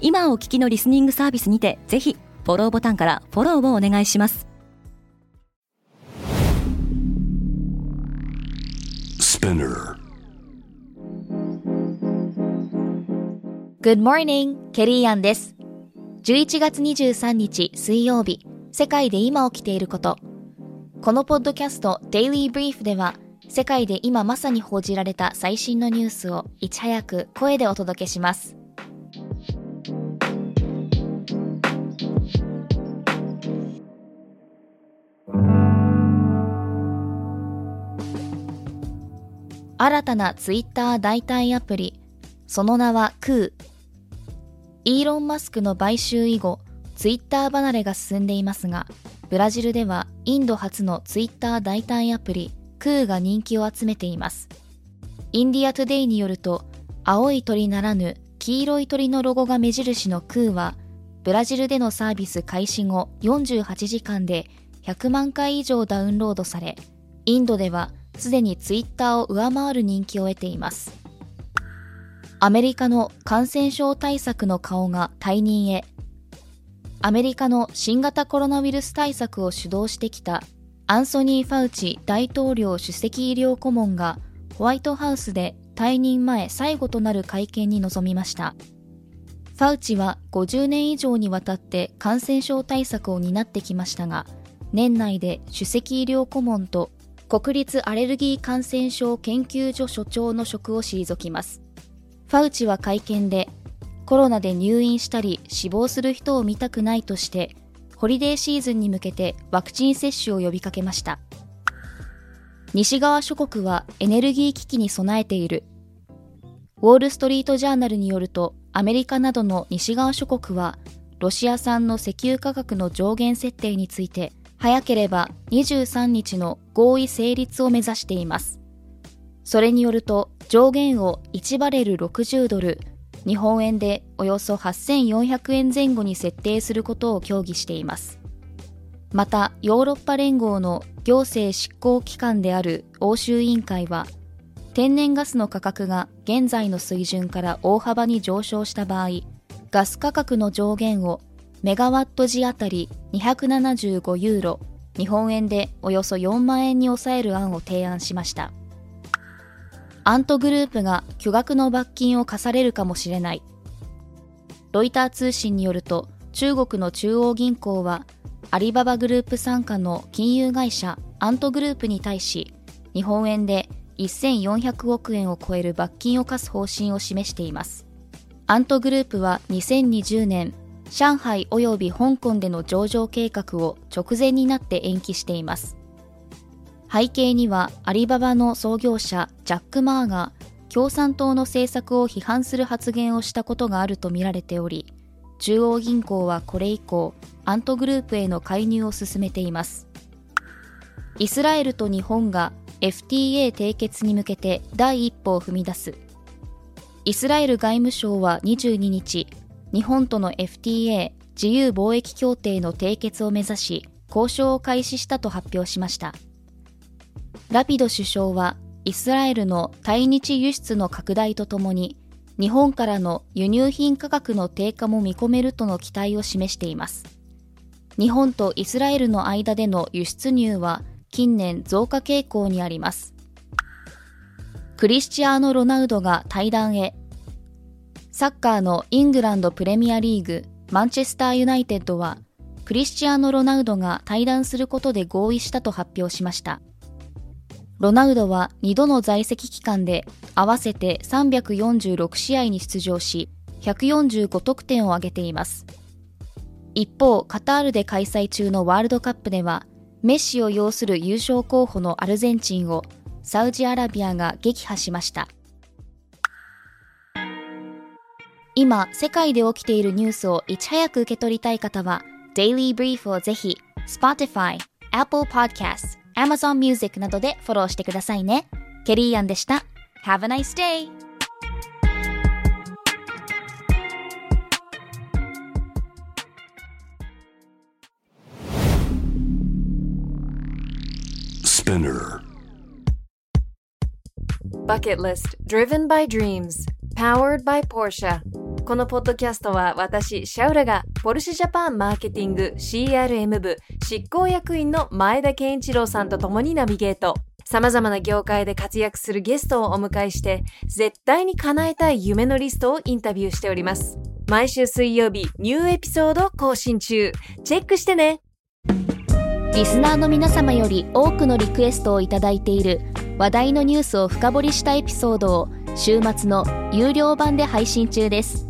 今お聞きのリスニングサービスにてぜひフォローボタンからフォローをお願いします Good morning, ケリーアンです。11月23日水曜日、世界で今起きていること。このポッドキャスト Daily Brief では、世界で今まさに報じられた最新のニュースをいち早く声でお届けします。新たなツイッター代替アプリ、その名はクー。イーロン・マスクの買収以後、ツイッター離れが進んでいますが、ブラジルではインド発のツイッター代替アプリ、クーが人気を集めています。インディア・トゥデイによると、青い鳥ならぬ黄色い鳥のロゴが目印のクーは、ブラジルでのサービス開始後48時間で100万回以上ダウンロードされ、インドではすでにツイッターを上回る人気を得ています。アメリカの感染症対策の顔が退任へ。アメリカの新型コロナウイルス対策を主導してきたアンソニー・ファウチ大統領首席医療顧問がホワイトハウスで退任前最後となる会見に臨みました。ファウチは50年以上にわたって感染症対策を担ってきましたが、年内で首席医療顧問と国立アレルギー感染症研究所所長の職を退きます。ファウチは会見で、コロナで入院したり死亡する人を見たくないとして、ホリデーシーズンに向けてワクチン接種を呼びかけました。西側諸国はエネルギー危機に備えている。ウォール・ストリート・ジャーナルによると、アメリカなどの西側諸国は、ロシア産の石油価格の上限設定について、早ければ23日の合意成立を目指しています。それによると上限を1バレル60ドル、日本円でおよそ8400円前後に設定することを協議しています。また、ヨーロッパ連合の行政執行機関である欧州委員会は、天然ガスの価格が現在の水準から大幅に上昇した場合、ガス価格の上限をメガワット時あたり275ユーロ、日本円でおよそ4万円に抑える案を提案しました。アントグループが巨額の罰金を課されるかもしれない。ロイター通信によると、中国の中央銀行は、アリババグループ傘下の金融会社アントグループに対し、日本円で1400億円を超える罰金を課す方針を示しています。アントグループは2020年上海及び香港での上場計画を直前になって延期しています。背景にはアリババの創業者ジャック・マーが共産党の政策を批判する発言をしたことがあるとみられており、中央銀行はこれ以降、アントグループへの介入を進めています。イスラエルと日本が FTA 締結に向けて第一歩を踏み出す。イスラエル外務省は22日、日本との FTA 自由貿易協定の締結を目指し交渉を開始したと発表しました。ラピド首相はイスラエルの対日輸出の拡大とともに日本からの輸入品価格の低下も見込めるとの期待を示しています。日本とイスラエルの間での輸出入は近年増加傾向にあります。クリスチアーノ・ロナウドが対談へサッカーのイングランドプレミアリーグ、マンチェスターユナイテッドは、クリスチアーノ・ロナウドが対談することで合意したと発表しました。ロナウドは2度の在籍期間で合わせて346試合に出場し、145得点を挙げています。一方、カタールで開催中のワールドカップでは、メッシを擁する優勝候補のアルゼンチンをサウジアラビアが撃破しました。今、世界で起きているニュースをいち早く受け取りたい方は、Daily Brief をぜひ、Spotify、Apple Podcast、Amazon Music などでフォローしてくださいね。ケリーアンでした。Have a nice day! Spinner Bucket List Driven by Dreams Powered by Porsche このポッドキャストは私、シャウラがポルシェジャパンマーケティング CRM 部執行役員の前田健一郎さんと共にナビゲート。様々な業界で活躍するゲストをお迎えして、絶対に叶えたい夢のリストをインタビューしております。毎週水曜日、ニューエピソード更新中。チェックしてねリスナーの皆様より多くのリクエストをいただいている話題のニュースを深掘りしたエピソードを週末の有料版で配信中です